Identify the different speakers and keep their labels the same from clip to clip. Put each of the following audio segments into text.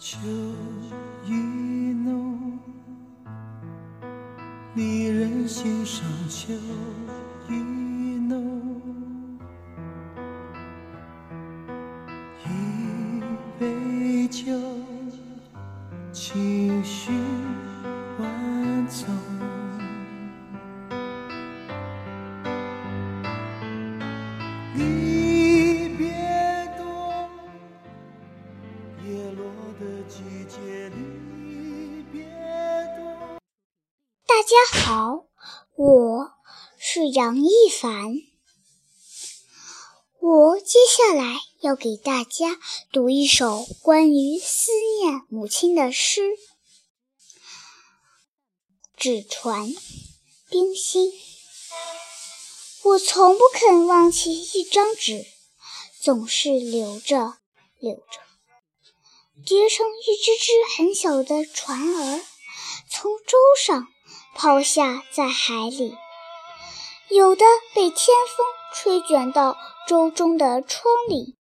Speaker 1: 秋意浓，离人心上秋意浓。一杯酒，情绪万种。叶落的季节离别多
Speaker 2: 大家好，我是杨一凡。我接下来要给大家读一首关于思念母亲的诗，《纸船》冰心。我从不肯忘记一张纸，总是留着留着，叠成一只只很小的船儿，从舟上抛下在海里。有的被天风吹卷到舟中的窗里，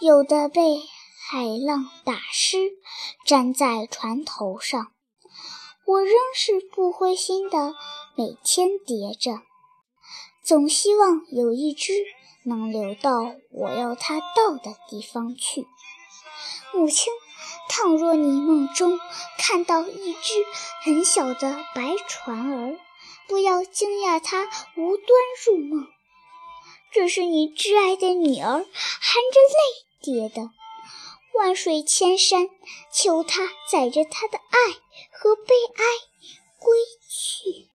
Speaker 2: 有的被海浪打湿，粘在船头上。我仍是不灰心的，每天叠着。总希望有一只能流到我要它到的地方去。母亲，倘若你梦中看到一只很小的白船儿，不要惊讶它无端入梦，这是你挚爱的女儿含着泪叠的。万水千山，求它载着她的爱和悲哀归去。